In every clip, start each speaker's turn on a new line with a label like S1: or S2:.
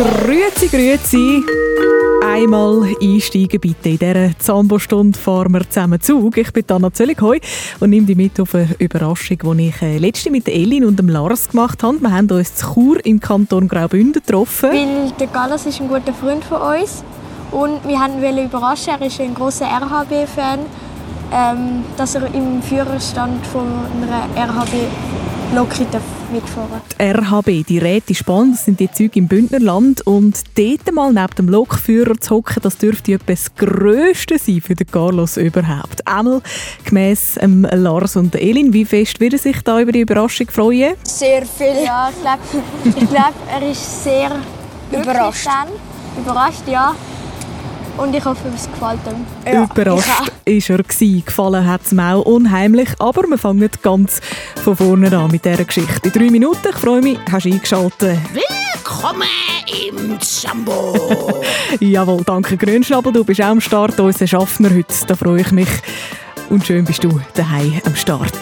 S1: Grüezi, grüezi. Einmal einsteigen bitte. In dieser Zambo-Stunde fahren wir zusammen Zug. Ich bin Anna Zöllighoi und nehme dich mit auf eine Überraschung, die ich äh, letzte mit Elin und dem Lars gemacht habe. Wir haben uns zu Chur im Kanton Graubünden getroffen.
S2: Weil der Gallas ist ein guter Freund von uns und wir wollten überraschen, er ist ein großer RHB-Fan, ähm, dass er im Führerstand von einer RHB-Lokri mitfahren
S1: Die RHB, die Räte Spann, das sind die Züge im Bündnerland. Und dort mal neben dem Lokführer zu hocken, das dürfte etwas das Grösste sein für den Carlos überhaupt. Einmal gemäss ähm, Lars und Elin, wie fest würde sich da über die Überraschung freuen?
S2: Sehr viel. Ja, ich glaube, ich glaub, er ist sehr
S3: Überrascht.
S2: Überrascht, ja. Und ich hoffe, es gefällt ihm.
S1: Ja, Überrascht ist er gewesen. Gefallen hat es ihm auch unheimlich. Aber wir fangen ganz von vorne an mit dieser Geschichte. In drei Minuten, ich freue mich, hast du eingeschaltet.
S4: Willkommen im Jumbo.
S1: Jawohl, danke Grünschnabel, du bist auch am Start, unser Schaffner heute. Da freue ich mich. Und schön bist du daheim am Start.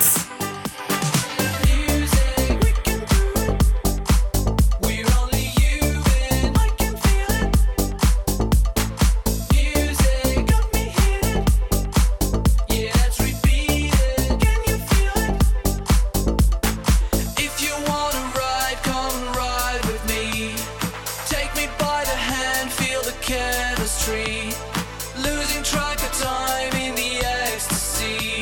S5: see.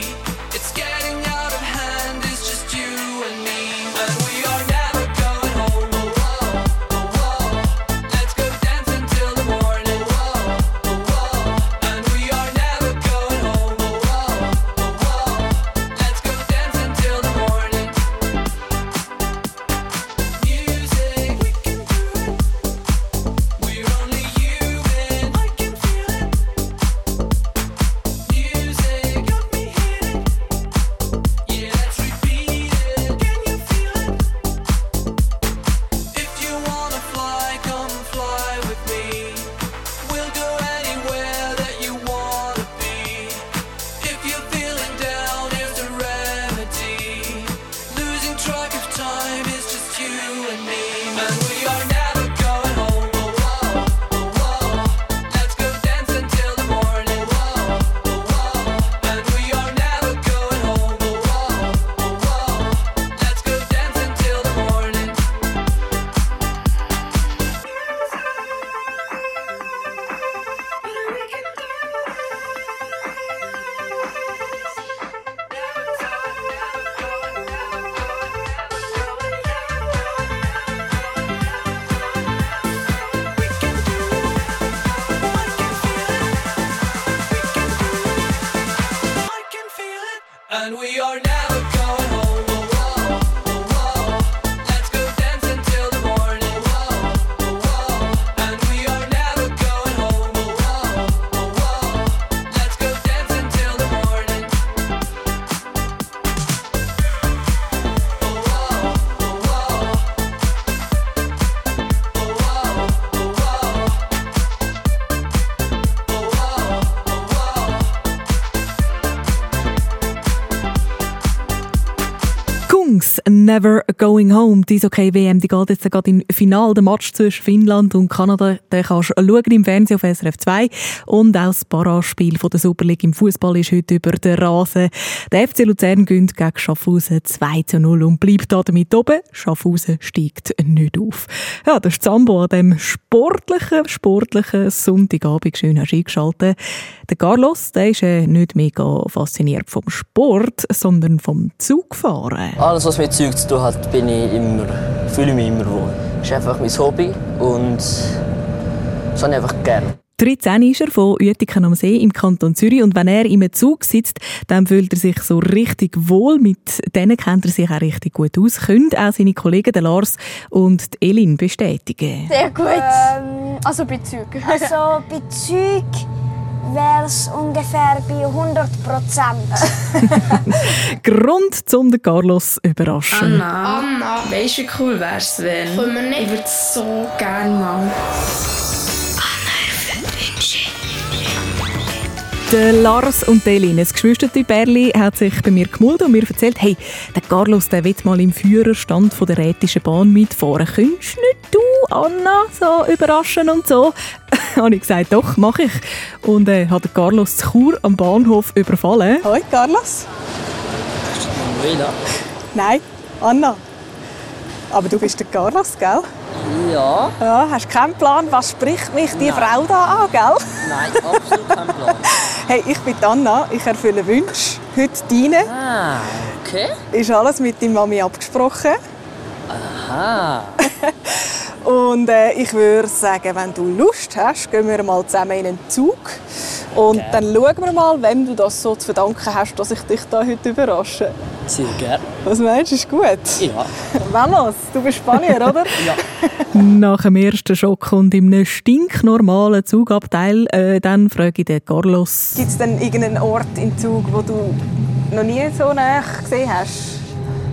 S5: Never Going Home.
S1: Die okay WM, die geht jetzt gerade im Finale. Der Match zwischen Finnland und Kanada, den kannst du schauen im Fernsehen auf SRF 2. Und auch das Paraspiel von der Super League im Fußball ist heute über den Rasen. Der FC Luzern gönnt gegen Schaffhausen 2 zu 0 und bleibt da damit oben. Schaffhausen steigt nicht auf. Ja, das ist Zambo an dem sportlichen, sportlichen Sonntagabend. Schön hast du eingeschaltet. Der Carlos, der ist äh, nicht mega fasziniert vom Sport, sondern vom Zugfahren.
S6: Alles, was mit Zeug zu tun hat, bin ich immer, fühle ich mich immer wohl. Das ist einfach mein Hobby und das habe ich einfach gerne.
S1: 13 ist er von Uetiken am See im Kanton Zürich und wenn er im Zug sitzt, dann fühlt er sich so richtig wohl. Mit denen kennt er sich auch richtig gut aus. Können auch seine Kollegen der Lars und die Elin bestätigen.
S2: Sehr gut.
S3: Ähm, also Bezug.
S7: Also bei Zeug wäre es ungefähr bei 100 Prozent.
S1: Grund zum den Carlos zu überraschen.
S8: Anna,
S3: Anna.
S8: weißt du, wie cool wär's, wenn
S3: Können wir nicht?
S8: ich würde so gerne mal.
S1: Der Lars und die Elin, das Geschwistertyp Berli, hat sich bei mir gemeldet und mir erzählt, hey, der Carlos der will mal im Führerstand von der Rätischen Bahn mitfahren. Könntest nicht du Anna, so überraschen und so. habe ich gesagt, doch, mache ich. Und äh, hat Carlos zu Chur am Bahnhof überfallen.
S9: Hoi, Carlos. Nein, Anna. Aber du bist der Carlos, gell?
S6: Ja.
S9: Ja, hast keinen Plan, was spricht mich die Frau da an, gell?
S6: Nein, absolut kein Plan.
S9: Hey, ich bin Anna, ich erfülle Wünsche. Heute deine.
S6: Ah, okay.
S9: Ist alles mit deiner Mami abgesprochen.
S6: Aha.
S9: Und äh, ich würde sagen, wenn du Lust hast, gehen wir mal zusammen in einen Zug. Und
S6: Gerne.
S9: dann schauen wir mal, wem du das so zu verdanken hast, dass ich dich da heute überrasche.
S6: Sehr gerne.
S9: Was meinst du, ist gut?
S6: Ja.
S9: Vamos, du bist Spanier, oder?
S6: Ja.
S1: Nach dem ersten Schock und in einem stinknormalen Zugabteil, äh, dann frage ich den Carlos.
S9: Gibt es denn irgendeinen Ort im Zug, wo du noch nie so nah gesehen hast?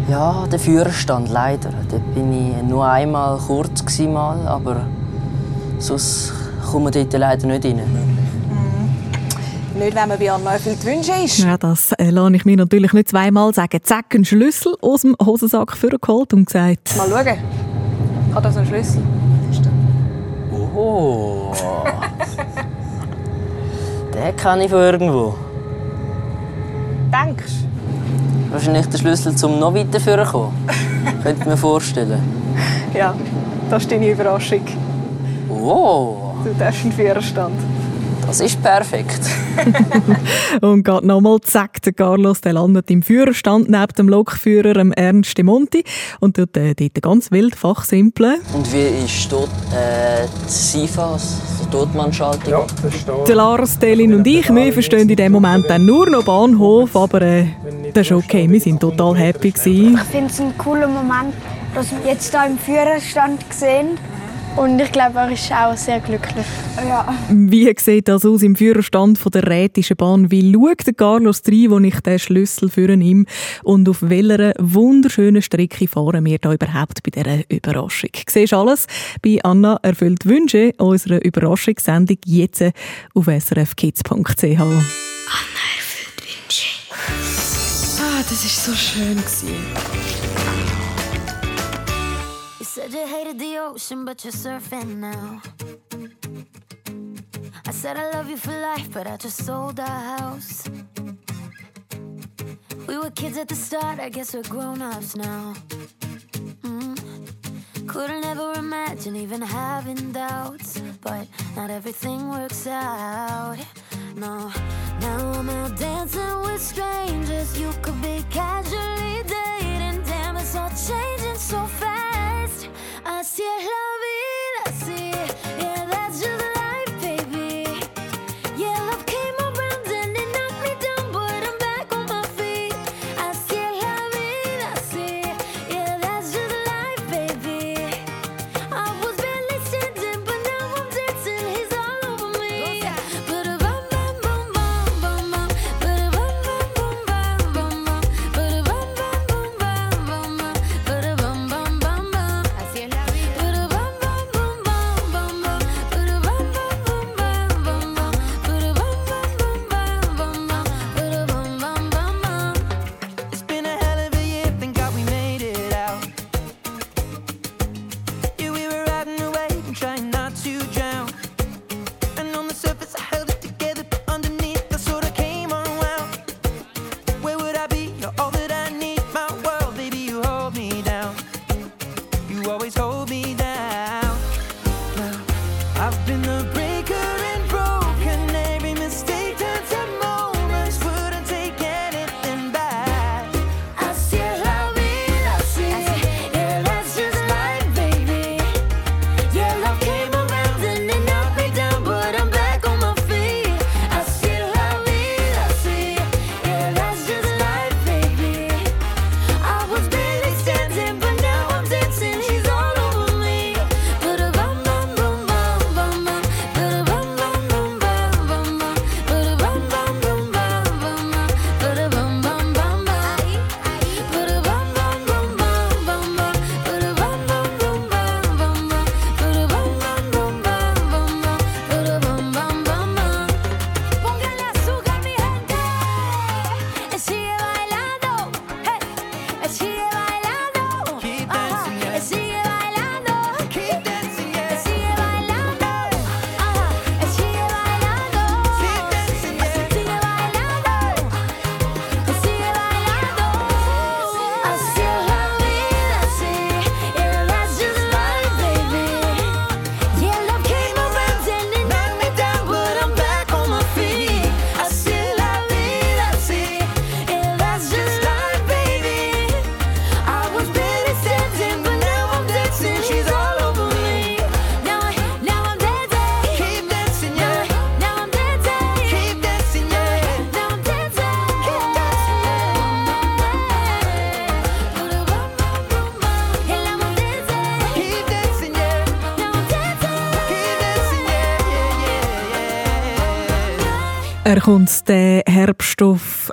S6: Ja, der Führerstand leider. Dort bin ich nur einmal kurz gsi mal, aber sonst kommen wir dort leider nicht rein.
S9: Nicht, wenn man bei Anna erfüllt Wünsche ist.
S1: Ja, das äh, lasse ich mir natürlich nicht zweimal sagen. Zack, einen Schlüssel aus dem Hosensack vorgeholt und gesagt,
S9: Mal schauen. Ich habe da so einen Schlüssel.
S6: Oh. Den kenne ich von irgendwo.
S9: Denkst
S6: Wahrscheinlich der Schlüssel zum noch weiter führen kommen. Könnte ich mir vorstellen.
S9: Ja, das ist deine Überraschung.
S6: Oh,
S9: Du darfst einen Führerstand.
S6: das ist perfekt.
S1: und geht nochmal, zack, der Carlos, der landet im Führerstand neben dem Lokführer, dem Ernst de Monti, und tut äh, dort ganz wild fachsimpeln.
S6: Und wie ist dort äh, die SIFAS, die Totmannschaltung? Ja,
S1: Der Lars, Delin und ich, wir verstehen in dem Moment dann nur noch Bahnhof, aber äh, das ist okay, wir sind total happy gewesen.
S7: Ich finde es ein cooler Moment, dass wir jetzt hier im Führerstand sehen.
S2: Und ich glaube, er ist auch sehr glücklich.
S7: Ja.
S1: Wie sieht das aus im Führerstand von der Rätischen Bahn? Wie schaut der Carlos rein, wo ich den Schlüssel für ihn Und auf welcher wunderschönen Strecke fahren wir da überhaupt bei dieser Überraschung? Siehst alles bei Anna erfüllt Wünsche, unserer Überraschungssendung jetzt auf srfkids.ch.
S8: Ah, das war so schön.
S10: You said you hated the ocean, but you're surfing now. I said I love you for life, but I just sold our house. We were kids at the start, I guess we're grown ups now. Mm. Couldn't ever imagine even having doubts, but not everything works out. No, now I'm out dancing with strangers. You could be casually dating, damn, it's all changing so fast. Así es la vida, sí, yeah, that's just
S1: Er kommt den Herbst auf,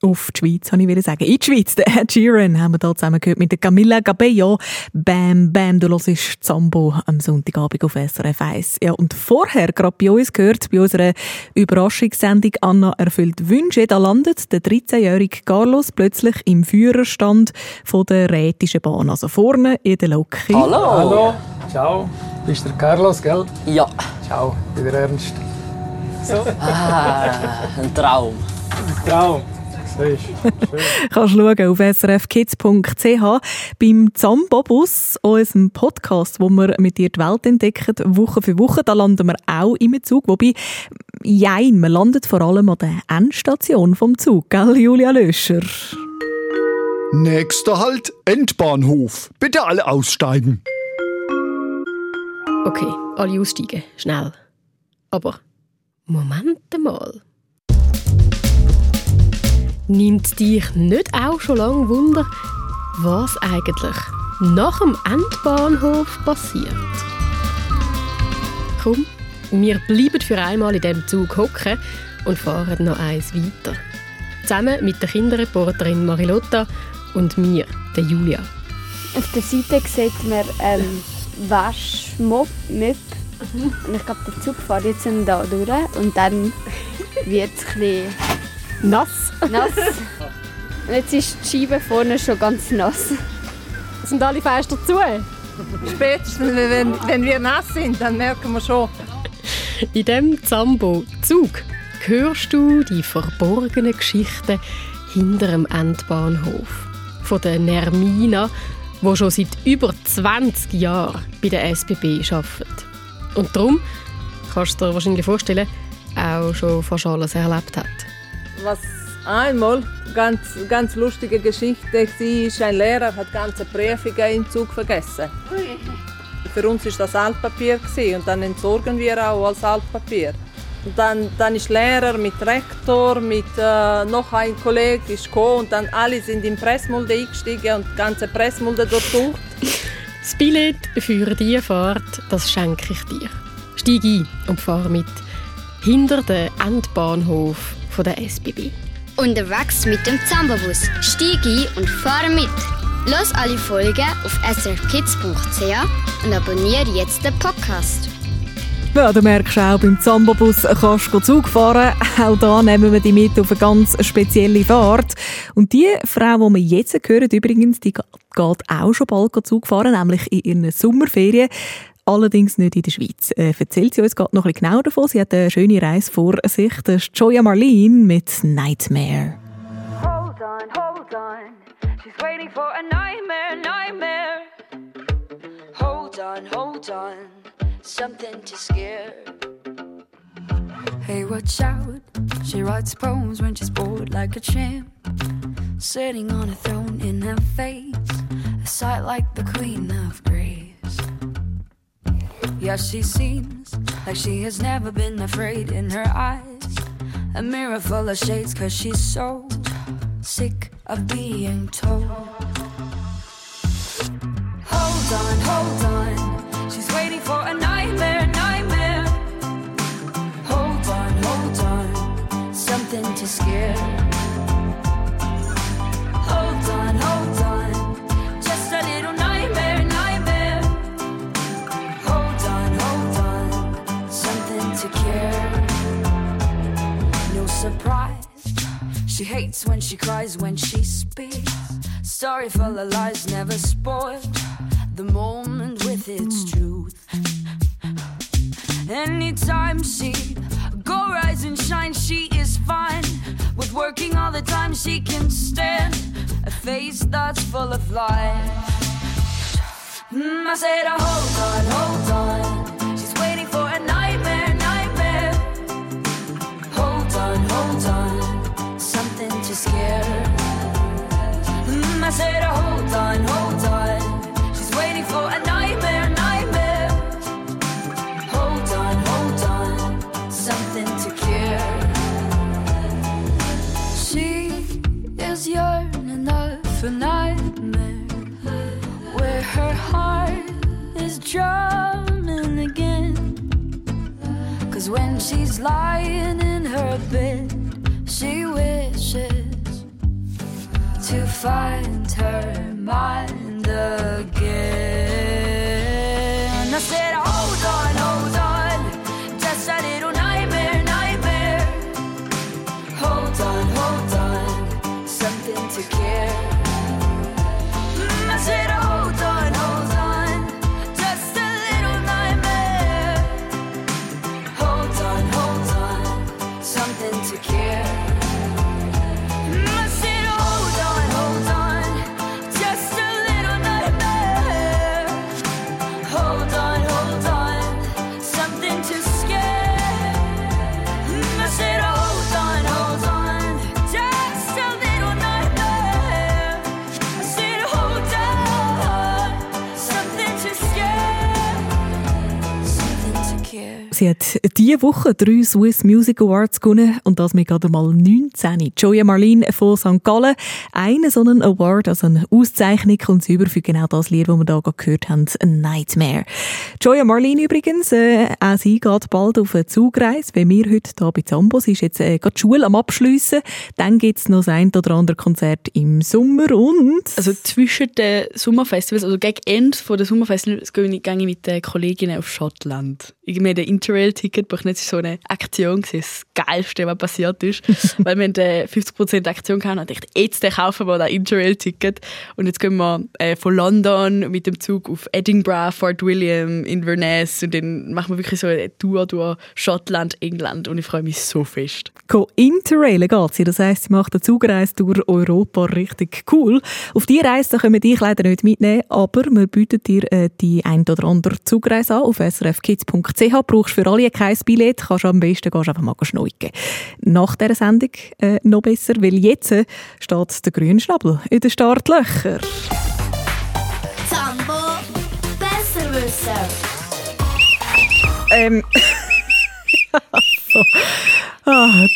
S1: auf die Schweiz, habe ich wieder sagen. In die Schweiz, der Ed Sheeran haben wir hier zusammen gehört mit der Camilla Cabello. Bam, bam, du hörst Zambo am Sonntagabend auf SRF 1. Ja, und vorher, gerade bei uns gehört, bei unserer Überraschungssendung Anna erfüllt Wünsche, da landet der 13-jährige Carlos plötzlich im Führerstand von der Rätischen Bahn, also vorne in der Lok.
S6: Hallo.
S11: Hallo. Ciao. Bist du der Carlos, gell?
S6: Ja.
S11: Ciao. Wieder Ernst. So.
S6: Ah, ein Traum.
S11: Ein Traum.
S1: Kannst schauen auf srfkids.ch beim Zambobus, unserem Podcast, wo wir mit dir die Welt entdecken, Woche für Woche. Da landen wir auch im Zug. Wobei, jein, man landet vor allem an der Endstation vom Zug, gell, Julia Löscher?
S12: Nächster Halt, Endbahnhof. Bitte alle aussteigen.
S13: Okay, alle aussteigen. Schnell. Aber Moment mal. Nimmt dich nicht auch schon lange Wunder, was eigentlich nach dem Endbahnhof passiert? Komm, wir bleiben für einmal in dem Zug hocken und fahren noch eins weiter. Zusammen mit der Kinderreporterin Marilotta und mir, der Julia.
S14: Auf der Seite sieht man ähm, Waschmob, Möb. Und ich glaube, der Zug fährt jetzt da durch und dann wird es ein bisschen
S13: Nass.
S14: nass. Und jetzt ist die Scheibe vorne schon ganz nass.
S13: Sind alle Fenster zu?
S15: Spätestens, wenn, wenn wir nass sind, dann merken wir schon.
S13: In dem Zambo-Zug hörst du die verborgenen Geschichten hinter dem Endbahnhof. Von der Nermina, die schon seit über 20 Jahren bei der SBB arbeitet. Und darum, kannst du dir wahrscheinlich vorstellen, auch schon fast alles erlebt hat.
S15: Was einmal ganz, ganz lustige Geschichte war, ein Lehrer hat ganze Prüfungen im Zug vergessen. Für uns war das Altpapier und dann entsorgen wir auch als Altpapier. Und dann, dann ist Lehrer mit Rektor, mit äh, noch ein Kollege ist gekommen und dann alle sind in Pressmulde eingestiegen und die ganze Pressmulde durchsucht.
S13: Das Billett für diese Fahrt, das schenke ich dir. Steig ein und fahr mit. Hinter dem Endbahnhof der SBB.
S16: Unterwegs mit dem Zambabus. Steig ein und fahr mit. Los alle Folgen auf srfkids.ch und abonniere jetzt den Podcast.
S1: Ja, du merkst auch, beim Zambobus kannst du Zug fahren. Auch da nehmen wir dich mit auf eine ganz spezielle Fahrt. Und die Frau, die wir jetzt hören, übrigens, die geht auch schon bald Zug fahren, nämlich in ihren Sommerferien. Allerdings nicht in der Schweiz. Äh, erzählt sie uns gerade noch ein bisschen genauer davon. Sie hat eine schöne Reise vor sich. Das ist Joya Marlene mit Nightmare.
S17: Hold on, hold on. She's waiting for a nightmare, nightmare. Hold on, hold on. Something to scare. Hey, watch out. She writes poems when she's bored like a champ. Sitting on a throne in her face. A sight like the queen of grace. Yeah, she seems like she has never been afraid in her eyes. A mirror full of shades, cause she's so sick of being told. Hold on, hold on. Waiting for a nightmare, nightmare. Hold on, hold on. Something to scare. Hold on, hold on. Just a little nightmare, nightmare. Hold on, hold on. Something to care. No surprise. She hates when she cries, when she speaks. Sorry for the lies, never spoiled. The moment with its truth. Anytime she go rise and shine, she is fine. With working all the time, she can stand a face that's full of life. Mm, I said, oh, hold on, hold on. She's waiting for a nightmare, nightmare. Hold on, hold on. Something to scare. Mm, I said, oh, hold on, hold on. Find her mind again.
S1: Sie hat diese Woche drei Swiss Music Awards gewonnen und das mit gerade mal 19. Joya Marlene von St. Gallen. Einen so einen Award, also eine Auszeichnung, kommt über für genau das Lied, das wir gerade gehört haben, «A Nightmare». Joya Marlene übrigens, äh, auch sie geht bald auf eine Zugreise, wie wir heute hier bei Zambo. Sie ist jetzt äh, gerade die Schule am Abschliessen. Dann gibt es noch das ein oder andere Konzert im Sommer und...
S18: Also zwischen den Sommerfestivals, also gegen Ende der Sommerfestivals gehe ich ich mit den Kolleginnen auf Schottland. Irgendwie den Interrail-Ticket buchen, das war so eine Aktion, das Geilste, was passiert ist. Weil wir eine 50% Aktion hatten und ich dachte, jetzt kaufen wir das Interrail-Ticket. Und jetzt gehen wir äh, von London mit dem Zug auf Edinburgh, Fort William, Inverness und dann machen wir wirklich so eine Tour durch Schottland, England und ich freue mich so fest.
S1: Go Interrailen geht sie. Das heisst, sie macht eine Zugreise durch Europa richtig cool. Auf die Reise da können wir dich leider nicht mitnehmen, aber wir bieten dir äh, die ein oder andere Zugreise an auf srfkids.ch. Brauchst für alle kein Billett, kannst am besten gehst einfach mal schneuken. Nach dieser Sendung äh, noch besser, weil jetzt äh, steht der Grünschnabel in den Startlöchern.
S3: Zambo besser wissen.
S1: Ähm. so. ah,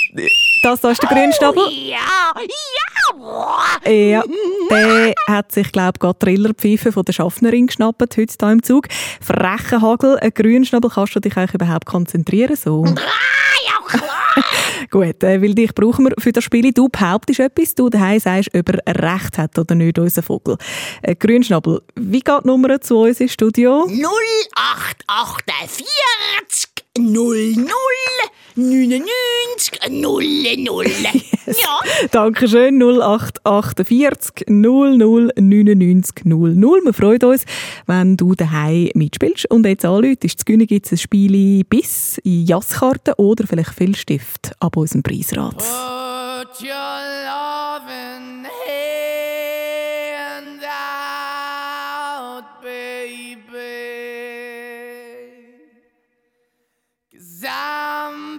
S1: das da ist der Grünschnabel.
S4: Ja, ja,
S1: Ja, der hat sich, glaube ich, gerade Trillerpfeife von der Schaffnerin geschnappt, heute hier im Zug. Frechen Hagel, ein Grünschnabel, kannst du dich eigentlich überhaupt konzentrieren? So. Gut, äh, weil dich brauchen wir für das Spiel. Du behauptest etwas, du daheim sagst, ob er recht hat oder nicht, unser Vogel. Äh, Grünschnabel, wie geht die Nummer zu uns ins Studio?
S4: 0848 00 99 00. Ja.
S1: Dankeschön, 0848 00 99 00. Wir freuen uns, wenn du daheim mitspielst. Und jetzt anläutest, zu gewinnen gibt es ein Spiel bis in Jasskarten oder vielleicht Filzstift ab unserem Preisrat.
S19: Put I'm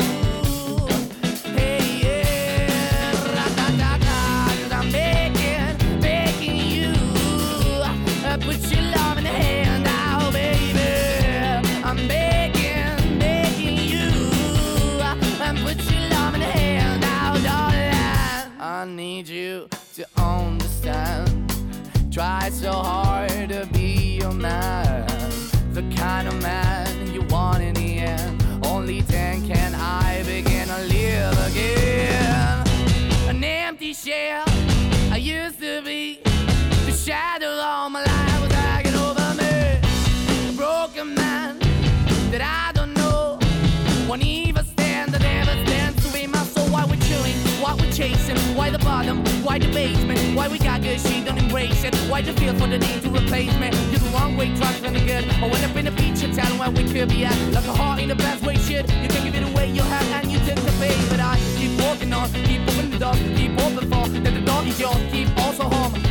S19: Shell I used to understand. Try so hard to be, your man, the kind of man you want in the Only then can I begin to heal again. A empty shell a use to be. The shadow all my life won't even stand, that never stands to be my soul. Why we're chilling, why we're chasing, why the bottom? Why the basement? Why we got good, she don't embrace it? Why the feel for the need to replace me? You're the wrong way, trying to good. I went up in a feature town where we could be at. Like a heart in the best way, shit. You can give it away, you have, and you take the pay. But I keep walking on, keep opening the door, keep open for. That the door is yours, keep also home.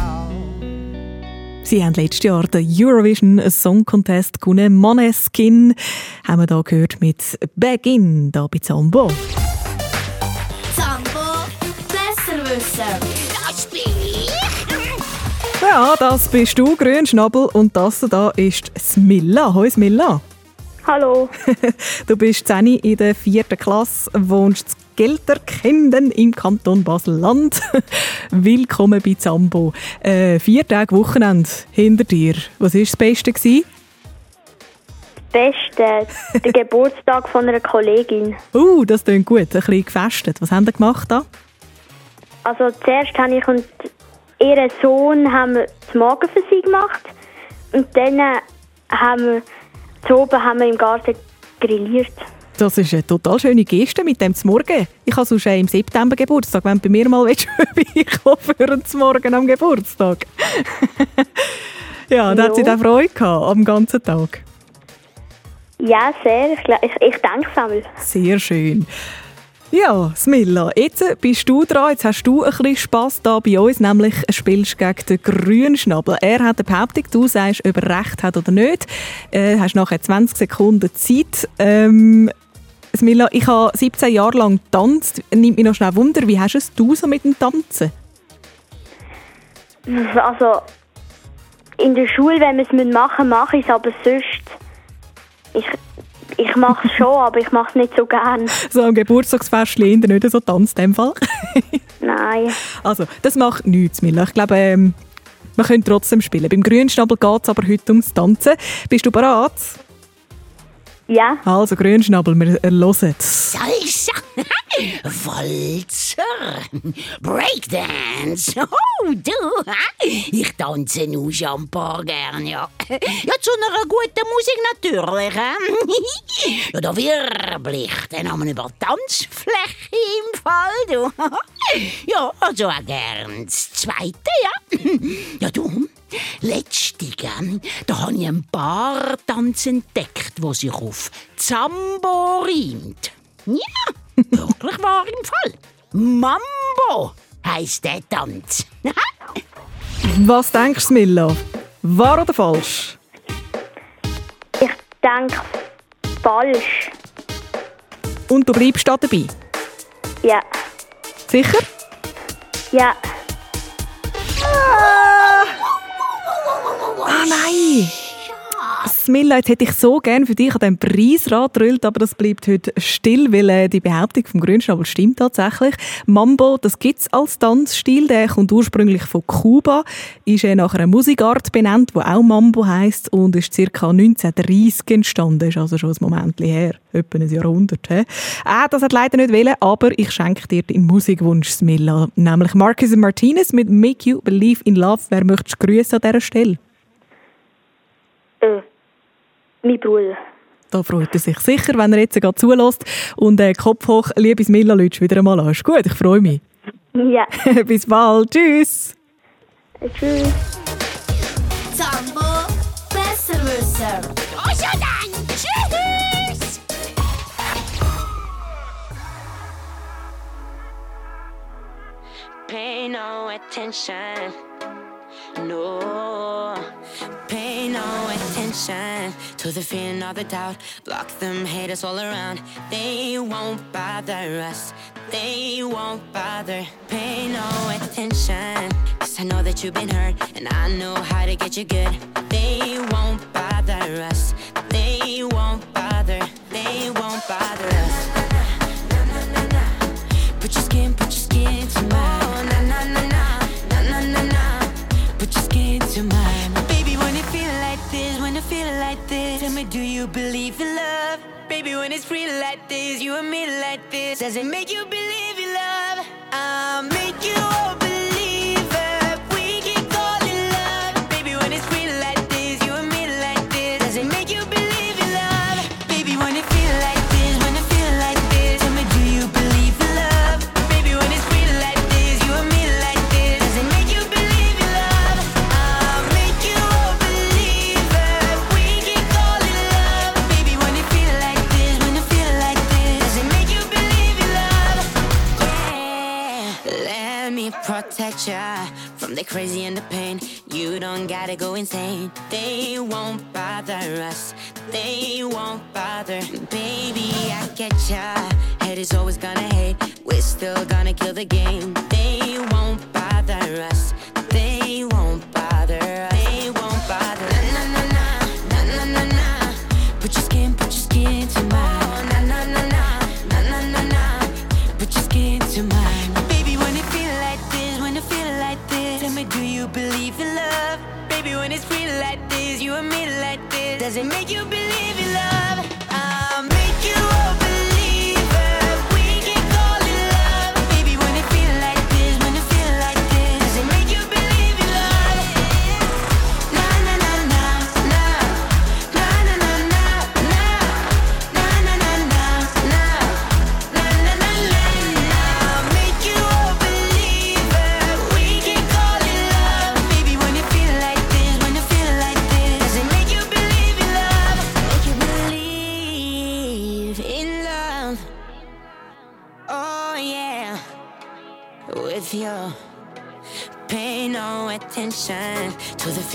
S1: Sie haben letztes Jahr den Eurovision Song Contest gewonnen. Maneskin haben wir da gehört mit Begin, da bei Zambo.
S3: Zambo besser wissen.
S4: Das bin ich.
S1: Ja, das bist du, Grünschnabel, und das da ist Smilla. Hoi Smilla.
S20: Hallo.
S1: Du bist 10 in der vierten Klasse, wohnst in Gelterkinden im Kanton Basel-Land. Willkommen bei Zambo. Äh, vier Tage Wochenende hinter dir. Was war das Beste? Gewesen?
S20: Beste, der Geburtstag von einer Kollegin.
S1: Uh, das klingt gut. Ein bisschen gefestet. Was haben ihr gemacht da?
S20: Also zuerst habe ich und ihren Sohn haben wir das Morgen für sie gemacht und dann äh, haben wir zu oben haben wir im Garten grilliert.
S1: Das ist eine total schöne Geste mit dem Morgen. Ich habe sonst im September Geburtstag, wenn du bei mir mal vorbeikommen für einen Morgen am Geburtstag. ja, da hat sie dann Freude gehabt, am ganzen Tag.
S20: Ja, sehr. Ich, ich, es einmal.
S1: Sehr schön. Ja, Smilla, jetzt bist du dran. Jetzt hast du ein bisschen Spass da bei uns, nämlich spielst gegen den Grünschnabel. Er hat eine Behauptung, du sagst, ob er recht hat oder nicht. Äh, hast nachher 20 Sekunden Zeit. Ähm, Smilla, ich habe 17 Jahre lang getanzt. Nimmt mich noch schnell Wunder, wie hast es du so mit dem Tanzen?
S20: Also in der Schule, wenn wir es machen müssen, mache ich es, aber sonst ich, ich mache es schon, aber ich mache es nicht so gern.
S1: So am Geburtstagsfest in nicht so tanzt in dem Fall.
S20: Nein.
S1: Also, das macht nichts, Milla. Ich glaube, ähm, wir können trotzdem spielen. Beim Grünschnabel geht es aber heute ums Tanzen. Bist du bereit?
S20: Ja.
S1: Also, Grünschnabel, wir hören.
S4: Salsa, Walzer, Breakdance. Oh, du, ich tanze nur schon ein paar gern, ja. Ja, zu einer guten Musik natürlich? Ja, da wirbel ich dann haben wir über Tanzfläche im Fall, du. Ja, also auch gern das Zweite, ja. Ja, du, letztige, da habe ich ein paar Tanz entdeckt, wo sich auf Zambo reimt. Ja, wirklich wahr im Fall. Mambo heisst der Tanz.
S1: Was denkst du, Milla? Wahr oder falsch?
S20: Ich denke falsch.
S1: Und du bleibst da dabei?
S20: Ja.
S1: Sicher?
S20: Ja.
S1: Ah nein! Smilla, jetzt hätte ich so gerne für dich an diesem Preisrad gedrillt, aber das bleibt heute still, weil äh, die Behauptung vom Grünschnabel stimmt tatsächlich. Mambo, das gibt es als Tanzstil, der kommt ursprünglich von Kuba, ist äh, nach einer Musikart benannt, die auch Mambo heisst und ist ca. 1930 entstanden, ist also schon ein Moment her, etwa ein Jahrhundert. He? Äh, das hat leider nicht wollen, aber ich schenke dir den Musikwunsch, Smilla, nämlich Marcus Martinez mit «Make You Believe in Love». Wer möchtest grüßen an dieser Stelle?
S20: Äh, mein Bruder.
S1: Da freut er sich sicher, wenn er jetzt gerade zulässt. Und äh, Kopf hoch, liebes Milla, lütsch wieder einmal an. Ist gut, ich freue mich.
S20: Ja.
S1: Bis bald. Tschüss.
S20: Tschüss.
S3: Zambo Besserwisser.
S4: Also dann, tschüss!
S21: Pay no attention. No. Attention to the fear and all the doubt. Block them haters all around. They won't bother us. They won't bother. Pay no attention. Cause I know that you've been hurt. And I know how to get you good. They won't bother us. They won't bother. They won't bother us. Put your skin, put your skin to mine. Do you believe in love? Baby, when it's real like this, you and me like this, does it make you believe in love? I'll make you crazy and the pain. You don't gotta go insane. They won't bother us. They won't bother. Baby, I get ya. Head is always gonna hate. We're still gonna kill the game. They won't bother us. When it's real like this, you and me like this, does it make you believe in love?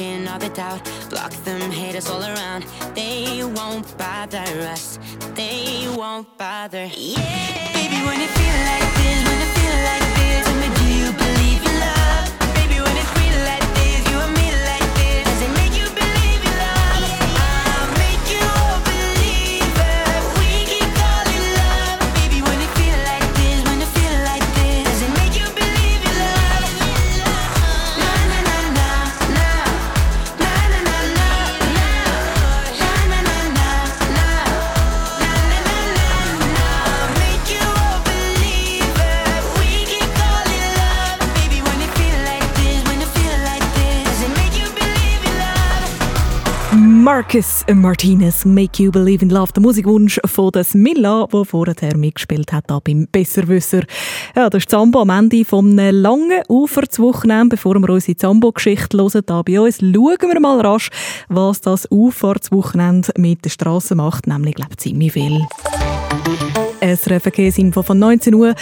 S21: And all the doubt. Block them haters all around. They won't bother us. They won't bother. Yeah. Baby, when it feel like this,
S1: Marcus Martinez, Make You Believe in Love, der Musikwunsch von der Smilla, der vorher mitgespielt hat da beim Besserwisser. Ja, das ist Zambo am Ende von einem langen Ufahrtswochenende. Bevor wir unsere Zambo-Geschichte hören, da bei uns, schauen wir mal rasch, was das Ufahrtswochenende mit der Straße macht, nämlich, glaube ich, ziemlich viel. SRF Verkehrsinfo von 19 Uhr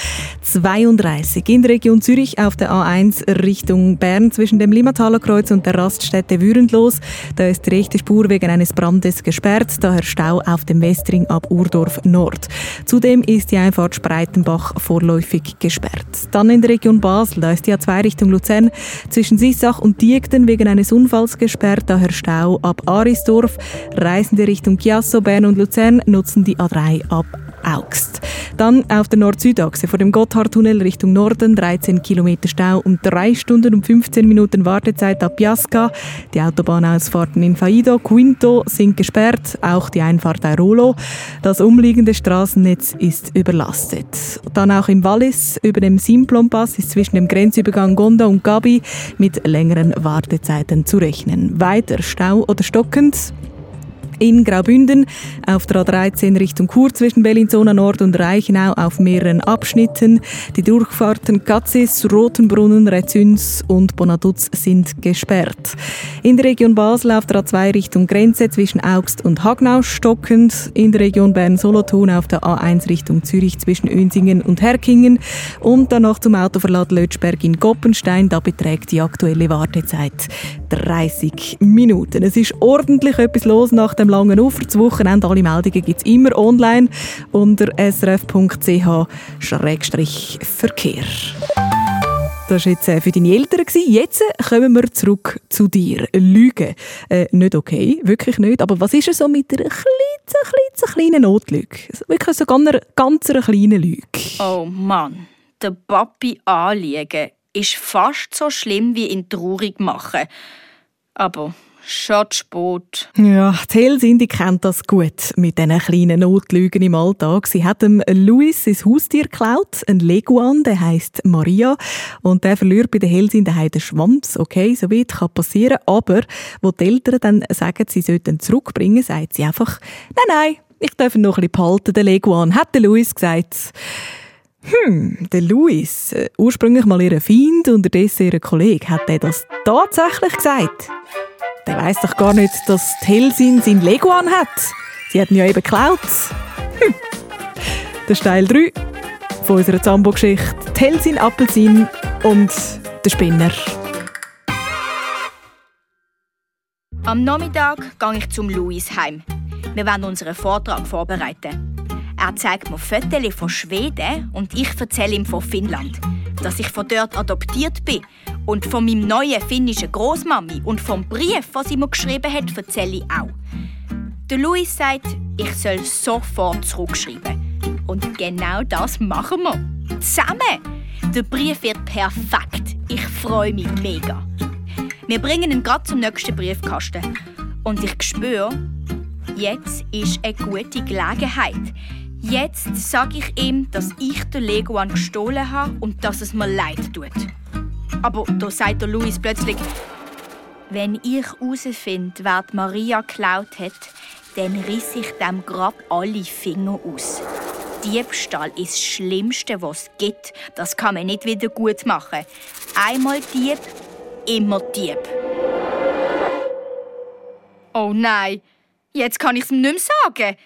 S1: 32 in der Region Zürich auf der A1 Richtung Bern zwischen dem Limmataler Kreuz und der Raststätte Würendlos. Da ist die rechte Spur wegen eines Brandes gesperrt, daher Stau auf dem Westring ab Urdorf Nord. Zudem ist die Einfahrt Spreitenbach vorläufig gesperrt. Dann in der Region Basel, da ist die A2 Richtung Luzern zwischen Sissach und Diegden wegen eines Unfalls gesperrt, daher Stau ab Arisdorf. Reisende Richtung Chiasso, Bern und Luzern nutzen die A3 ab Augst. Dann auf der Nord-Süd-Achse vor dem Gotthardtunnel Richtung Norden 13 Kilometer Stau und 3 Stunden und 15 Minuten Wartezeit ab Piasca. Die Autobahnausfahrten in Faido, Quinto sind gesperrt, auch die Einfahrt Airolo. Das umliegende Straßennetz ist überlastet. Dann auch im Wallis über dem Simplon-Pass ist zwischen dem Grenzübergang Gonda und Gabi mit längeren Wartezeiten zu rechnen. Weiter Stau oder stockend In Graubünden auf der A13 Richtung Chur zwischen Bellinzona Nord und Reichenau auf mehreren Abschnitten. Die Durchfahrten Katzis, Rotenbrunnen, Rezüns und Bonaduz sind gesperrt. In der Region Basel auf der A2 Richtung Grenze zwischen Augst und Hagnau stockend. In der Region Bern-Solothurn auf der A1 Richtung Zürich zwischen Önsingen und Herkingen. Und danach zum Autoverlad Lötschberg in Goppenstein. Da beträgt die aktuelle Wartezeit 30 Minuten. Es ist ordentlich etwas los nach dem langen Ufer. Das Wochenende, alle Meldungen gibt es immer online unter srf.ch-verkehr. Das war jetzt äh, für deine Eltern. Jetzt äh, kommen wir zurück zu dir. Lügen. Äh, nicht okay, wirklich nicht. Aber was ist es so mit einer klitzeklitzekleinen kleinen Notlüge? Wirklich so ganz, ganz einer kleinen Lüge.
S22: Oh Mann, der Papi anliegen ist fast so schlimm wie ihn traurig machen. Aber spät.
S1: Ja, die Helsindi kennt das gut mit diesen kleinen Notlügen im Alltag. Sie hat dem Louis sein Haustier geklaut, ein Leguan, der heißt Maria. Und der verliert bei den Helsindi den Schwanz. Okay, so weit kann passieren. Aber wo die Eltern dann sagen, sie sollten ihn zurückbringen, sagt sie einfach, nein, nein, ich darf ihn noch ein bisschen behalten, den Leguan, hat der Louis gesagt. Hm, der Louis, äh, ursprünglich mal ihr Feind, unterdessen ihr Kollege, hat er das tatsächlich gesagt? Der weiß doch gar nicht, dass die Helsin sein Leguan hat. Sie hat ihn ja eben geklaut. Hm. Das ist Teil 3 von unserer Zambo-Geschichte. Die Helsin, Appelsin und der Spinner.
S22: Am Nachmittag gehe ich zum Louis heim. Wir wollen unseren Vortrag vorbereiten. Er zeigt mir Fotos von Schweden und ich erzähle ihm von Finnland. Dass ich von dort adoptiert bin und von meinem neuen finnischen Großmami und vom Brief, was sie mir geschrieben hat, erzähle ich auch. Der Louis sagt, ich soll sofort zurückschreiben. Und genau das machen wir. Zusammen. Der Brief wird perfekt. Ich freue mich mega. Wir bringen ihn gerade zum nächsten Briefkasten. Und ich spüre, jetzt ist eine gute Gelegenheit. Jetzt sage ich ihm, dass ich den Leguan gestohlen habe und dass es mir leid tut. Aber da sagt der Louis plötzlich, wenn ich herausfinde, wer die Maria geklaut hat, dann riss ich dem grad alle Finger aus. Diebstahl ist das Schlimmste, was es gibt. Das kann man nicht wieder gut machen. Einmal Dieb, immer Dieb. Oh nein, jetzt kann ich es ihm nicht mehr sagen.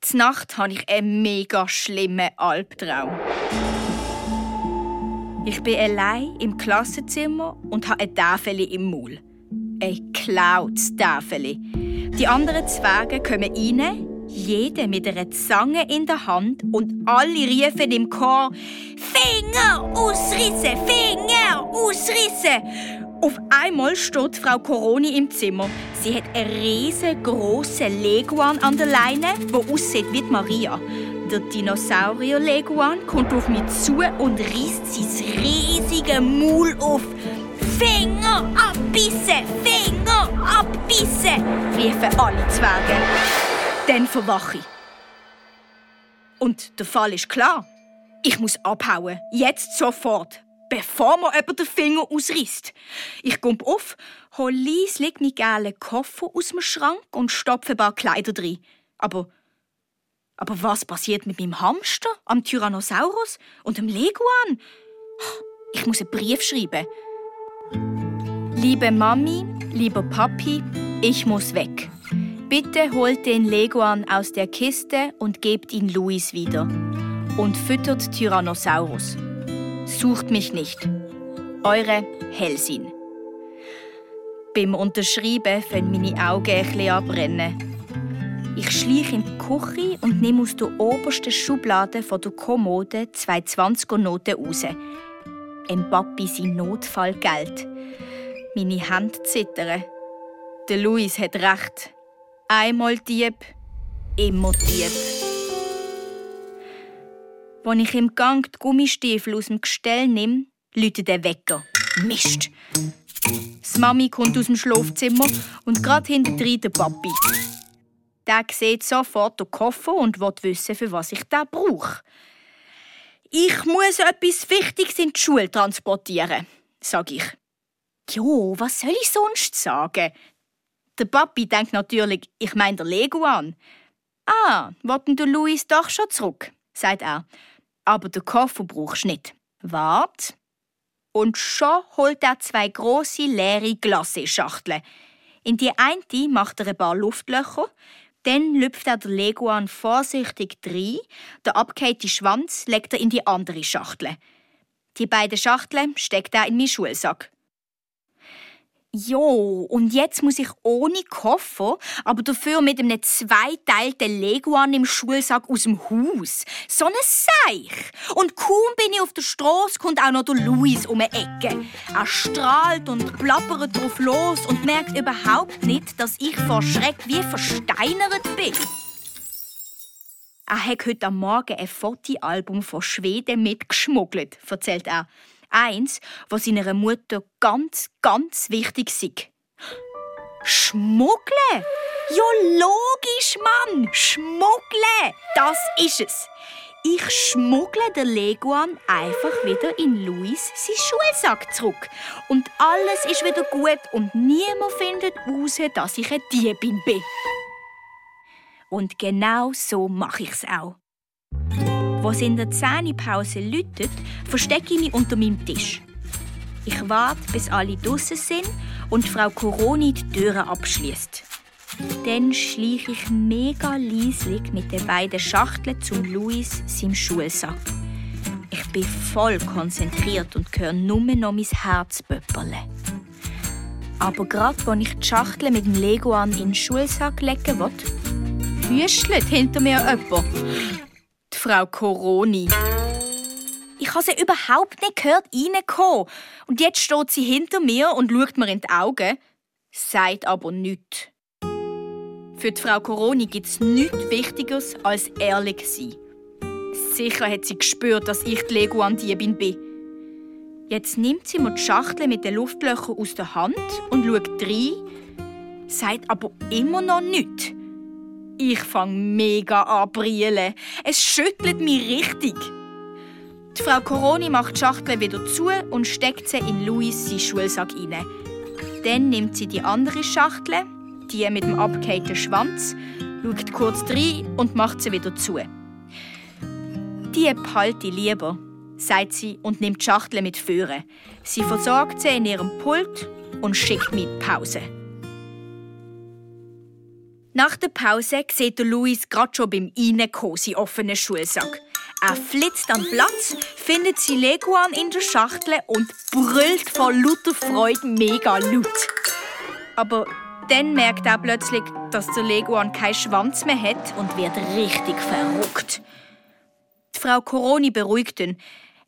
S22: Z Nacht habe ich einen mega schlimmen Albtraum. Ich bin allein im Klassenzimmer und habe ein Tafel im Maul. Ein geklautes Tafel. Die anderen Zwerge kommen rein, jeder mit einer Zange in der Hand und alle riefen im Chor «Finger ausrissen! Finger ausrissen!» Auf einmal steht Frau Coroni im Zimmer. Sie hat einen riesengroßen Leguan an der Leine, der aussieht wie Maria. Der Dinosaurier-Leguan kommt auf mich zu und reißt sein riesiges Maul auf. Finger abbissen! Finger abbissen! riefen alle Zwerge. Dann verwache ich. Und der Fall ist klar. Ich muss abhauen. Jetzt sofort. Bevor mir jemand den Finger ausreißt. Ich komme auf, hole leislich meinen gelben Koffer aus dem Schrank und stopfe ein paar Kleider drin. Aber, aber was passiert mit meinem Hamster, am Tyrannosaurus und dem Leguan? Ich muss einen Brief schreiben. Liebe Mami, lieber Papi, ich muss weg. Bitte holt den Leguan aus der Kiste und gebt ihn Louis wieder. Und füttert Tyrannosaurus. Sucht mich nicht. Eure Helsin. Beim Unterschreiben fangen meine Augen ein bisschen abbrennen. Ich schleiche in die Küche und nehme aus der obersten Schublade von der Kommode zwei 20er-Noten raus. Ein Papi sein Notfallgeld. Meine Hände zittern. Der Luis hat recht. Einmal Dieb, immer Dieb. Als ich im Gang die Gummistiefel aus dem Gestell nehme, läutet der Wecker. Mist! Das Mami kommt aus dem Schlafzimmer und gerade hinter der Papi. Der sieht sofort den Koffer und will wissen, für was ich den brauche. Ich muss etwas Wichtiges in die Schule transportieren, sage ich. Jo, was soll ich sonst sagen? Der Papi denkt natürlich, ich meine der Leguan. Ah, wollten du Luis doch schon zurück, sagt er. Aber den Koffer brauchst du nicht. Wart. Und schon holt er zwei große leere Glacé-Schachteln. In die eine macht er ein paar Luftlöcher, dann lüpft er den Leguan vorsichtig rein, der abgehängte Schwanz legt er in die andere Schachtel. Die beiden Schachteln steckt er in meinen Schulsack. Jo, und jetzt muss ich ohne Koffer, aber dafür mit einem zweiteilten Leguan im Schulsack aus dem Haus. So ein Seich. Und kaum bin ich auf der Straße, kommt auch noch der Luis um die Ecke. Er strahlt und plappert drauf los und merkt überhaupt nicht, dass ich vor Schreck wie versteinert bin. Er hat heute am Morgen ein Fotoalbum von Schweden mitgeschmuggelt, erzählt er. Eins, was seiner Mutter ganz, ganz wichtig ist. Schmuggeln? Ja, logisch, Mann! Schmuggeln! Das ist es. Ich schmuggle den Leguan einfach wieder in Louis seinen Schulsack zurück. Und alles ist wieder gut und niemand findet raus, dass ich eine Diebin bin. Und genau so mache ich es auch. Wo es in der Zähnepause läutet, verstecke ich mich unter meinem Tisch. Ich warte, bis alle draußen sind und Frau Coroni die Türen abschließt. Dann schleiche ich mega leislich mit den beiden Schachteln zum Luis seinem Schulsack. Ich bin voll konzentriert und höre nur noch mein Herz pöpperle. Aber gerade als ich die Schachtel mit dem Leguan in den Schulsack legen will, hüstelt hinter mir jemand. Frau Coroni. Ich habe sie überhaupt nicht gehört reinkommen. Und jetzt steht sie hinter mir und schaut mir in die Augen, sagt aber nichts. Für die Frau Coroni gibt es nichts Wichtigeres als ehrlich sein. Sicher hat sie gespürt, dass ich die Leguan-Diebin bin. Jetzt nimmt sie mir die Schachtel mit den Luftlöchern aus der Hand und schaut rein, sagt aber immer noch nichts. Ich fange mega an brillen. Es schüttelt mich richtig. Die Frau Coroni macht die Schachtel wieder zu und steckt sie in Louis seinen Schulsack rein. Dann nimmt sie die andere Schachtel, die mit dem abgehängten Schwanz, schaut kurz rein und macht sie wieder zu. Die behalte ich lieber, sagt sie und nimmt die Schachtel mit Führen. Sie versorgt sie in ihrem Pult und schickt mich Pause. Nach der Pause sieht der Luis gerade schon beim Reinkommen seinen offenen Schulsack. Er flitzt am Platz, findet sein Leguan in der Schachtel und brüllt vor lauter Freude mega laut. Aber dann merkt er plötzlich, dass der Leguan keinen Schwanz mehr hat und wird richtig verrückt. Die Frau Coroni beruhigt ihn.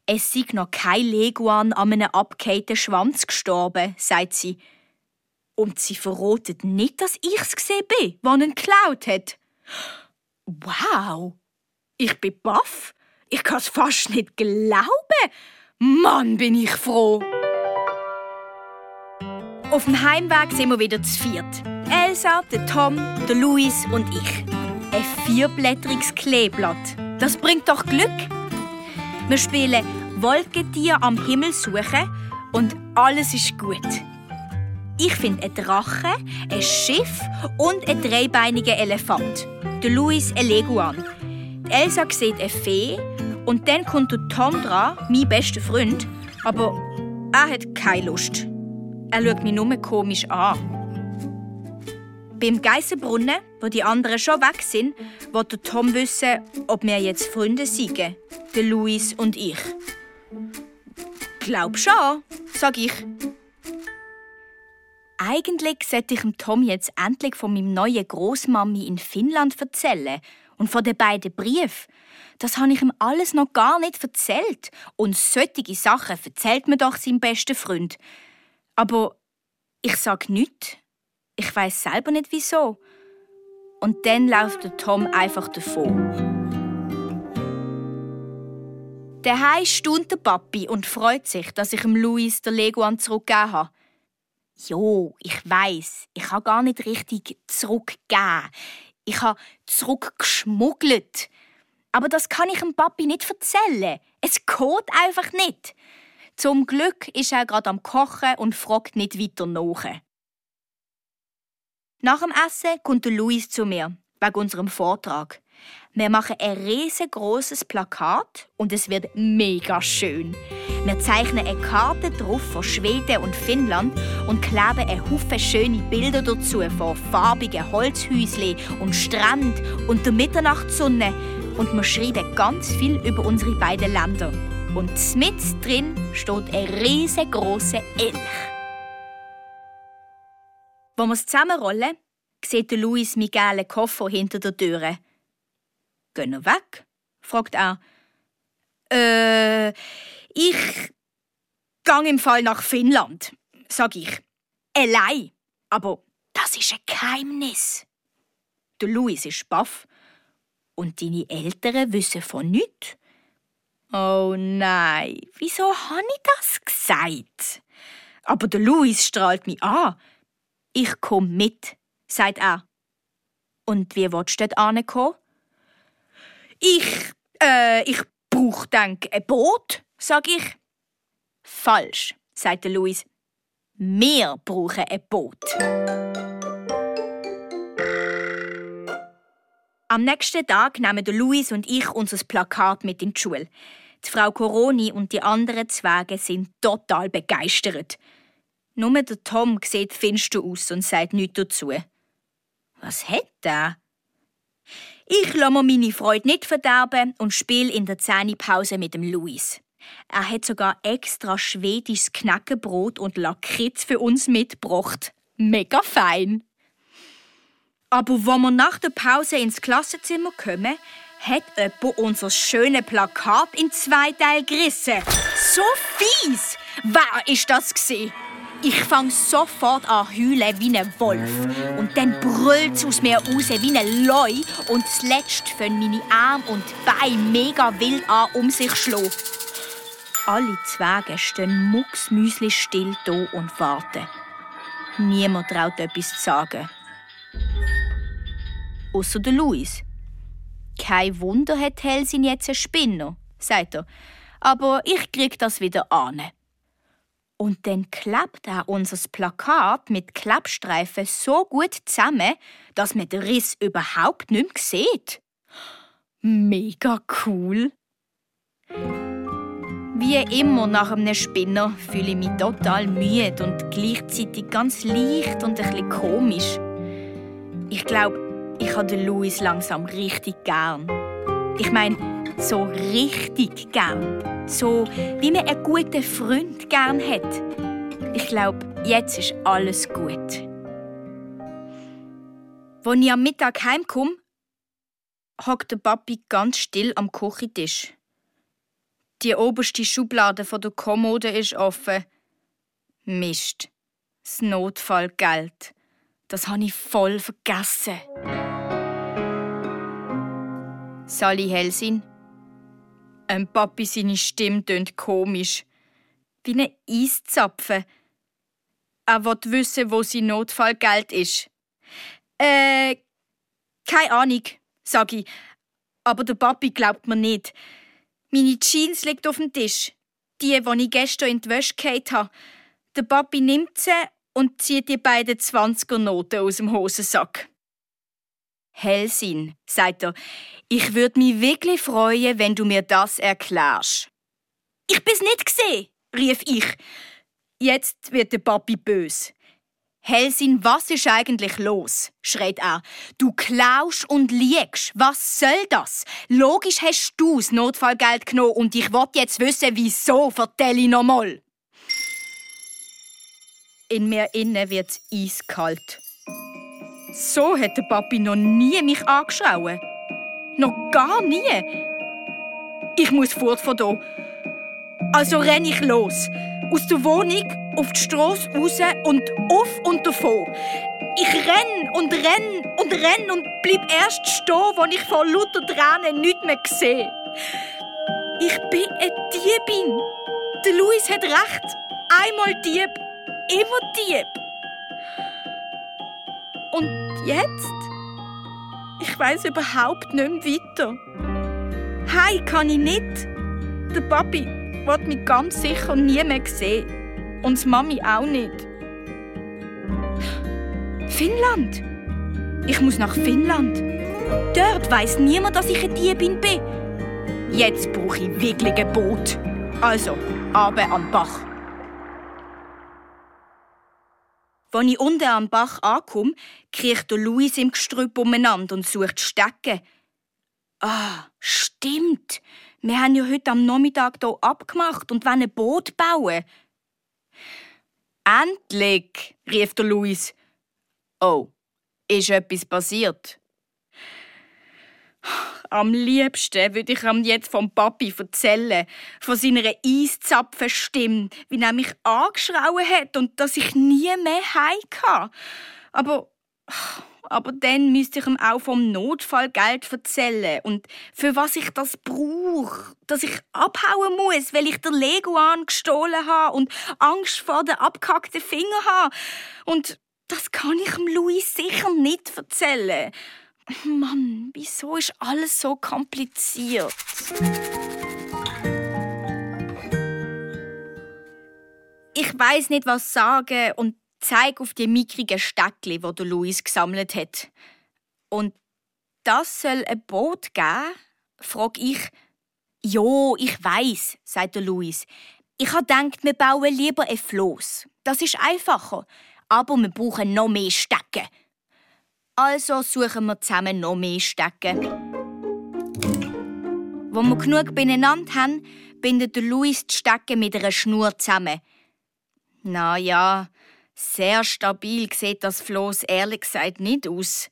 S22: Es sei noch kein Leguan an einem abgehängten Schwanz gestorben, sagt sie. Und sie verrotet nicht, dass ich's gesehen bin, wann ihn geklaut hat. Wow! Ich bin baff. Ich kann's fast nicht glauben. Mann, bin ich froh. Auf dem Heimweg sind wir wieder zu viert. Elsa, der Tom, der Luis und ich. Ein vierblättriges Kleeblatt. Das bringt doch Glück. Wir spielen Wolkentier am Himmel suchen und alles ist gut. Ich finde ein Drache, ein Schiff und ein dreibeiniger Elefant. Der Luis ein Leguan. Elsa sieht eine Fee und dann kommt Tom dran, mein bester Freund, aber er hat keine Lust. Er schaut mich nur komisch an. Beim Geissenbrunnen, wo die anderen schon weg sind, wollte Tom wissen, ob wir jetzt Freunde sind, der Luis und ich. Glaub schon, sag ich. Eigentlich sollte ich dem Tom jetzt endlich von meinem neuen Großmami in Finnland erzählen und von den beiden Briefen. Das habe ich ihm alles noch gar nicht erzählt. Und solche Sachen erzählt mir doch sein bester Freund. Aber ich sag nichts. Ich weiß selber nicht wieso. Und dann läuft der Tom einfach davon. Daheim stund der Papi und freut sich, dass ich dem Luis der Leguan zurückgegeben habe. Jo, ich weiß, ich habe gar nicht richtig zurückgegeben. Ich habe zurückgeschmuggelt. Aber das kann ich dem Papi nicht erzählen. Es geht einfach nicht. Zum Glück ist er gerade am Kochen und fragt nicht weiter nach. Nach dem Essen kommt Luis zu mir, wegen unserem Vortrag. Wir machen ein riesengroßes Plakat und es wird mega schön. Wir zeichnen eine Karte drauf von Schweden und Finnland und kleben ein Haufen schöne Bilder dazu von farbigen Holzhäuschen und Strand und der Mitternachtssonne. Und wir schreiben ganz viel über unsere beiden Länder. Und mit drin steht ein riesengroßer Elch. Wenn wir es zusammenrollen, sieht Luis meinen gelben Koffer hinter der Tür. Wir weg? fragt er. Äh, ich gang im Fall nach Finnland, sag ich. Allein. Aber das ist ein Geheimnis. Der Luis ist baff. Und deine Eltern wissen von nichts. Oh nein, wieso habe ich das gesagt? Aber der Luis strahlt mich an. Ich komm mit, sagt er. Und wie willst du dort ankommen? Ich, äh, ich brauch denk ein Boot, sag ich. Falsch, sagt der Luis. Wir brauchen ein Boot. Am nächsten Tag nehmen Luis und ich unser Plakat mit in die Schule. Die Frau Coroni und die anderen Zwerge sind total begeistert. Nur der Tom sieht finster aus und sagt nichts dazu. Was hat er? Ich lasse mir meine Freude nicht verderben und spiele in der Zähnepause mit dem Luis. Er hat sogar extra schwedisches Knackenbrot und Lakritz für uns mitgebracht. Mega fein. Aber wenn wir nach der Pause ins Klassenzimmer kommen, hat jemand unser schönes Plakat in zwei Teile gerissen. So fies! Wer ist das gsi? Ich fang sofort an heulen wie ein Wolf. Und dann brüllt's aus mir raus wie ein Leu. Und zuletzt fangen meine Arme und Beine mega wild an, um sich zu schlagen. Alle Zwerge stehen mucksmüsli still da und warten. Niemand traut etwas zu sagen. Außer der Luis. Kein Wunder hat Helsin jetzt einen Spinner, sagt er. Aber ich krieg das wieder an. Und dann klebt er unser Plakat mit Klappstreifen so gut zusammen, dass man den Riss überhaupt nicht mehr sieht. Mega cool. Wie immer nach einem Spinner fühle ich mich total müde und gleichzeitig ganz leicht und ein bisschen komisch. Ich glaube, ich habe Louis langsam richtig gern. Ich meine, so richtig gern. So wie man einen guten Freund gern hat. Ich glaube, jetzt ist alles gut. Als ich am Mittag heimkomme, hockt der Papi ganz still am Küchentisch. Die oberste Schublade von der Kommode ist offen. Mist. Das Notfallgeld. Das habe ich voll vergessen. Sally Helsin. Ein Papi seine Stimme tönt komisch. Wie ein Eiszapfen. Er will wissen, wo sein Notfallgeld ist. Äh, keine Ahnung, sag ich. Aber der Papi glaubt mir nicht. Meine Jeans liegt auf dem Tisch. Die, die ich gestern in die Wäsche gehabt habe. Der Papi nimmt sie und zieht die beiden 20er-Noten aus dem Hosensack. Helsin, sagt er, ich würde mich wirklich freuen, wenn du mir das erklärst. Ich bin's nicht gesehen, rief ich. Jetzt wird der Papi bös. Helsin, was ist eigentlich los? schreit er. Du klaust und liegst. Was soll das? Logisch hast du das Notfallgeld genommen und ich will jetzt wissen, wieso. Vertell ich nochmal. In mir innen wird's eiskalt. So hat der Papi noch nie mich angeschaut. Noch gar nie. Ich muss fort von hier. Also renn ich los. Aus der Wohnung auf die Straße raus und auf und davon. Ich renn und renn und renn und bleib erst stehen, wo ich vor lauter Tränen nichts mehr sehe. Ich bin eine Diebin. Der Luis hat recht. Einmal Dieb, immer Dieb. Und jetzt? Ich weiß überhaupt nicht mehr weiter. Hey, kann ich nicht. Der Papi wird mich ganz sicher nie mehr sehen. Und die Mami auch nicht. Finnland! Ich muss nach Finnland. Dort weiß niemand, dass ich eine Diebin bin. Jetzt brauche ich wirklich ein Boot. Also, abe am Bach. Als ich unten am Bach ankomme, kriecht der Luis im Gestrüpp umeinander und sucht Stecken. Ah, stimmt. Wir haben ja heute am Nachmittag hier abgemacht und wollen ein Boot bauen. Endlich, rief der Luis. Oh, ist etwas passiert? Am liebsten würde ich ihm jetzt vom Papi erzählen, von seiner Eiszapfenstimme, wie er mich angeschrauen hat und dass ich nie mehr heim. Aber, aber dann müsste ich ihm auch vom Notfallgeld erzählen und für was ich das brauche, dass ich abhauen muss, weil ich der Leguan gestohlen habe und Angst vor den abgehackten Fingern habe. Und das kann ich dem Louis sicher nicht erzählen. Mann, wieso ist alles so kompliziert? Ich weiß nicht, was sagen und zeig auf die mickrigen Steckli, wo der Luis gesammelt hat. Und das soll ein Boot geben? frag ich. Jo, ich weiß, sagt der Luis. Ich habe gedacht, wir bauen lieber ein Floß. Das ist einfacher. Aber wir brauchen noch mehr Stecken. Also suchen wir zusammen noch mehr Stecken. Wo wir genug beieinander haben, bindet Luis die Stecken mit einer Schnur zusammen. Na ja, sehr stabil sieht das Floß ehrlich gesagt nicht aus.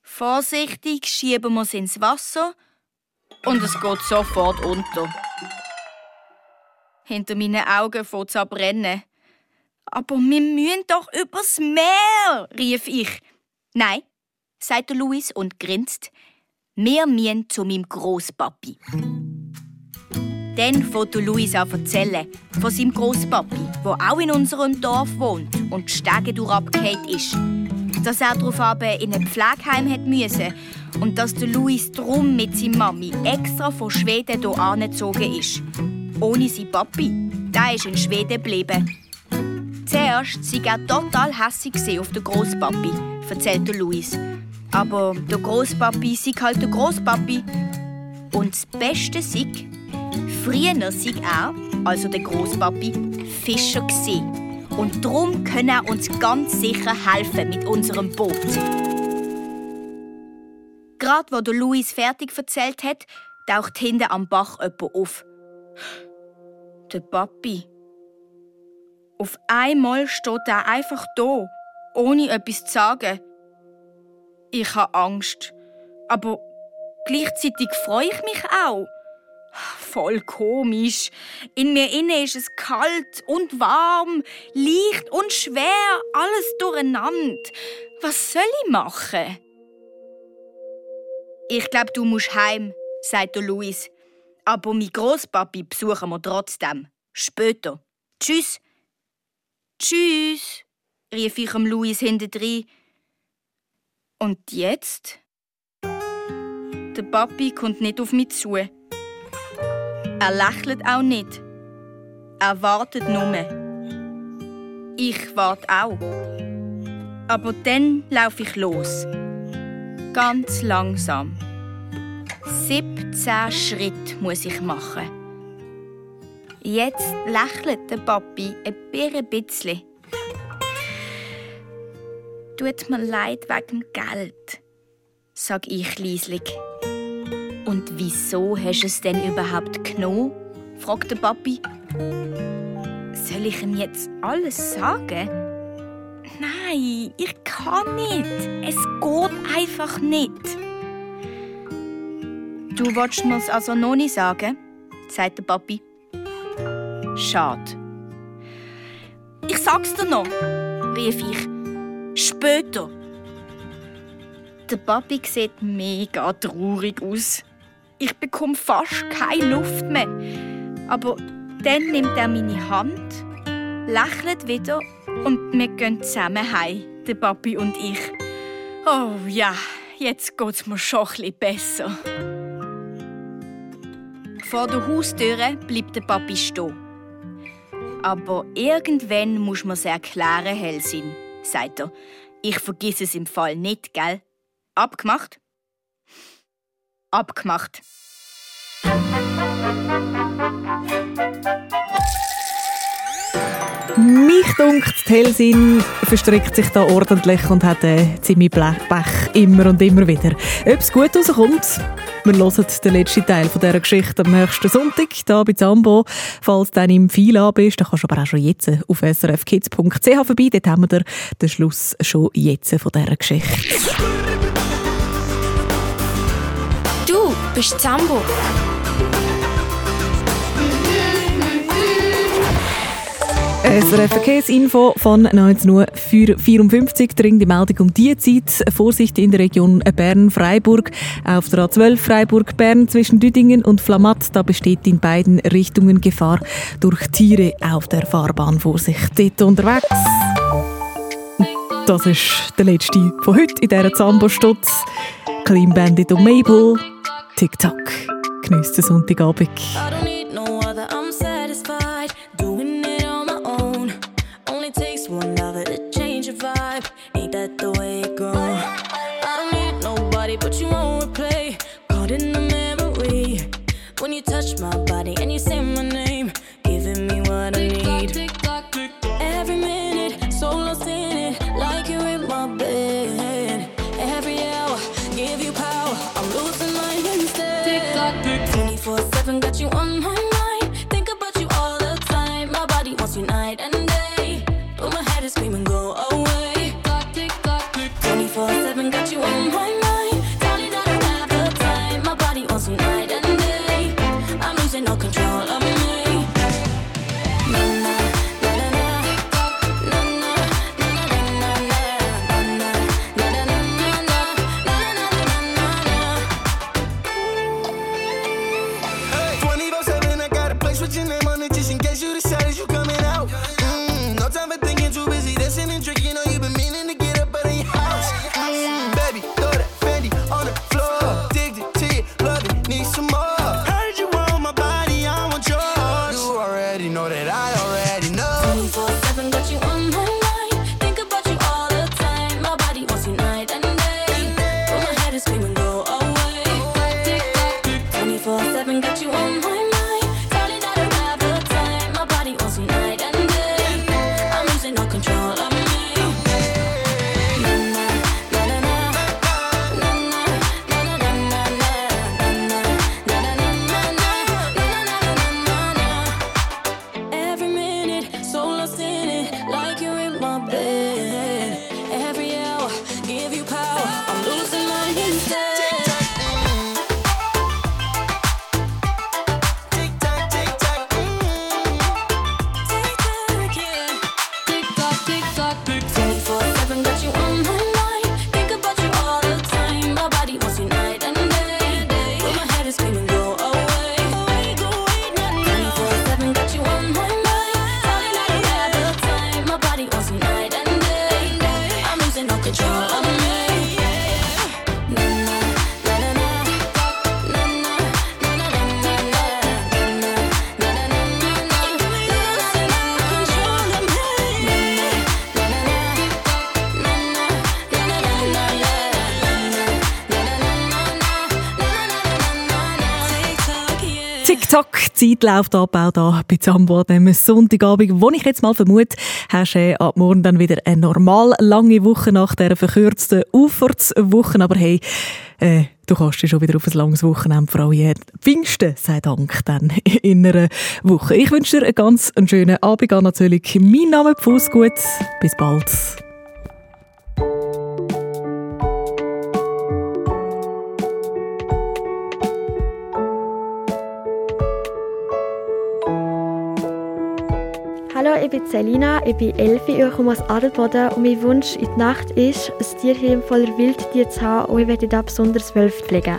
S22: Vorsichtig schieben wir es ins Wasser und es geht sofort unter. Hinter meinen Augen fängt es an brennen. Aber wir müssen doch übers Meer, rief ich. Nein, sagt der Luis und grinst. Wir müssen zu meinem Großpapi. Dann fängt Luis an erzählen von seinem Großpapi, der auch in unserem Dorf wohnt und die Stege durchabgefallen ist. Dass er darauf in ein Pflegeheim müssen und dass der Luis drum mit seiner Mami extra von Schweden hier angezogen ist. Ohne seinen Papi. Der ist in Schweden geblieben. Zuerst sei er total hässig auf den Großpapi, erzählt Luis. Aber der Großpapi sei halt der Großpapi. Und das Beste sei, früher sei er, also der Großpapi, Fischer gewesen. Und darum kann er uns ganz sicher helfen mit unserem Boot. Gerade wo der Luis fertig erzählt hat, taucht hinten am Bach jemand auf. Der Papi. Auf einmal steht er einfach da, ohne etwas zu sagen. Ich habe Angst, aber gleichzeitig freue ich mich auch. Voll komisch. In mir inne ist es kalt und warm, leicht und schwer, alles durcheinander. Was soll ich machen? Ich glaube, du musst heim, sagt Luis. Aber mein Großpapi besuchen wir trotzdem. Später. Tschüss. Tschüss, rief ich am Luis hintendrein. Und jetzt? Der Papi kommt nicht auf mich zu. Er lächelt auch nicht. Er wartet nur. Ich warte auch. Aber dann laufe ich los. Ganz langsam. 17 Schritte muss ich machen. Jetzt lächelt der Papi ein bisschen. Tut mir leid wegen Geld, sag ich leislich. Und wieso hast du es denn überhaupt genommen? fragt der Papi. Soll ich ihm jetzt alles sagen? Nein, ich kann nicht. Es geht einfach nicht. Du willst mir's also noch nicht sagen? sagt der Papi. Schade. Ich sag's dir noch, rief ich. Später. Der Papi sieht mega traurig aus. Ich bekomme fast keine Luft mehr. Aber dann nimmt er meine Hand, lächelt wieder und wir gehen zusammen heim, der Papi und ich. Oh ja, jetzt geht's mir schon ein besser. Vor der Haustüre bleibt der Papi stehen. Aber irgendwann muss man es erklären, Helsin, sagt er. Ich vergiss es im Fall nicht, gell? Abgemacht? Abgemacht.
S1: Mich dunkt, Telsin verstrickt sich da ordentlich und hat einen ziemlich Blechpech immer und immer wieder. Ob es gut rauskommt, wir hören den letzten Teil von dieser Geschichte am nächsten Sonntag, hier bei Zambo. Falls du dann im Fila bist, dann kannst du aber auch schon jetzt auf srfkids.ch vorbei. Dort haben wir den Schluss schon jetzt von dieser Geschichte.
S3: Du bist Zambo.
S1: SRF Verkehrsinfo von 19.54 Uhr. Dringende Meldung um die Zeit. Vorsicht in der Region Bern-Freiburg. Auf der A12 Freiburg-Bern zwischen Düdingen und Flamatt. Da besteht in beiden Richtungen Gefahr durch Tiere auf der Fahrbahn. Vorsicht dort unterwegs. Das ist der letzte von heute in dieser Zambo-Stutz. Clean Bandit und Mabel. Tick-Tack. Genießt den Sonntagabend.
S17: Instead. 24 7 got you on my mind.
S1: Zeit läuft ab, auch da bei Zambo diesem Sonntagabend, wo ich jetzt mal vermute, hast du äh, ab morgen dann wieder eine normal lange Woche nach dieser verkürzten Ufertswoche. Aber hey, äh, du kannst dich schon wieder auf ein langes Wochenende freuen. Pfingsten, sei Dank, dann in einer Woche. Ich wünsche dir einen ganz schönen Abend. Anna Zöllig, mein Name Fußgut. Bis bald.
S23: Ich bin Selina, ich bin Elfi, ich komme aus Adelboden und mein Wunsch in die Nacht ist, ein Tierheim voller Wildtiere zu haben und ich werde da besonders Wölfe pflegen.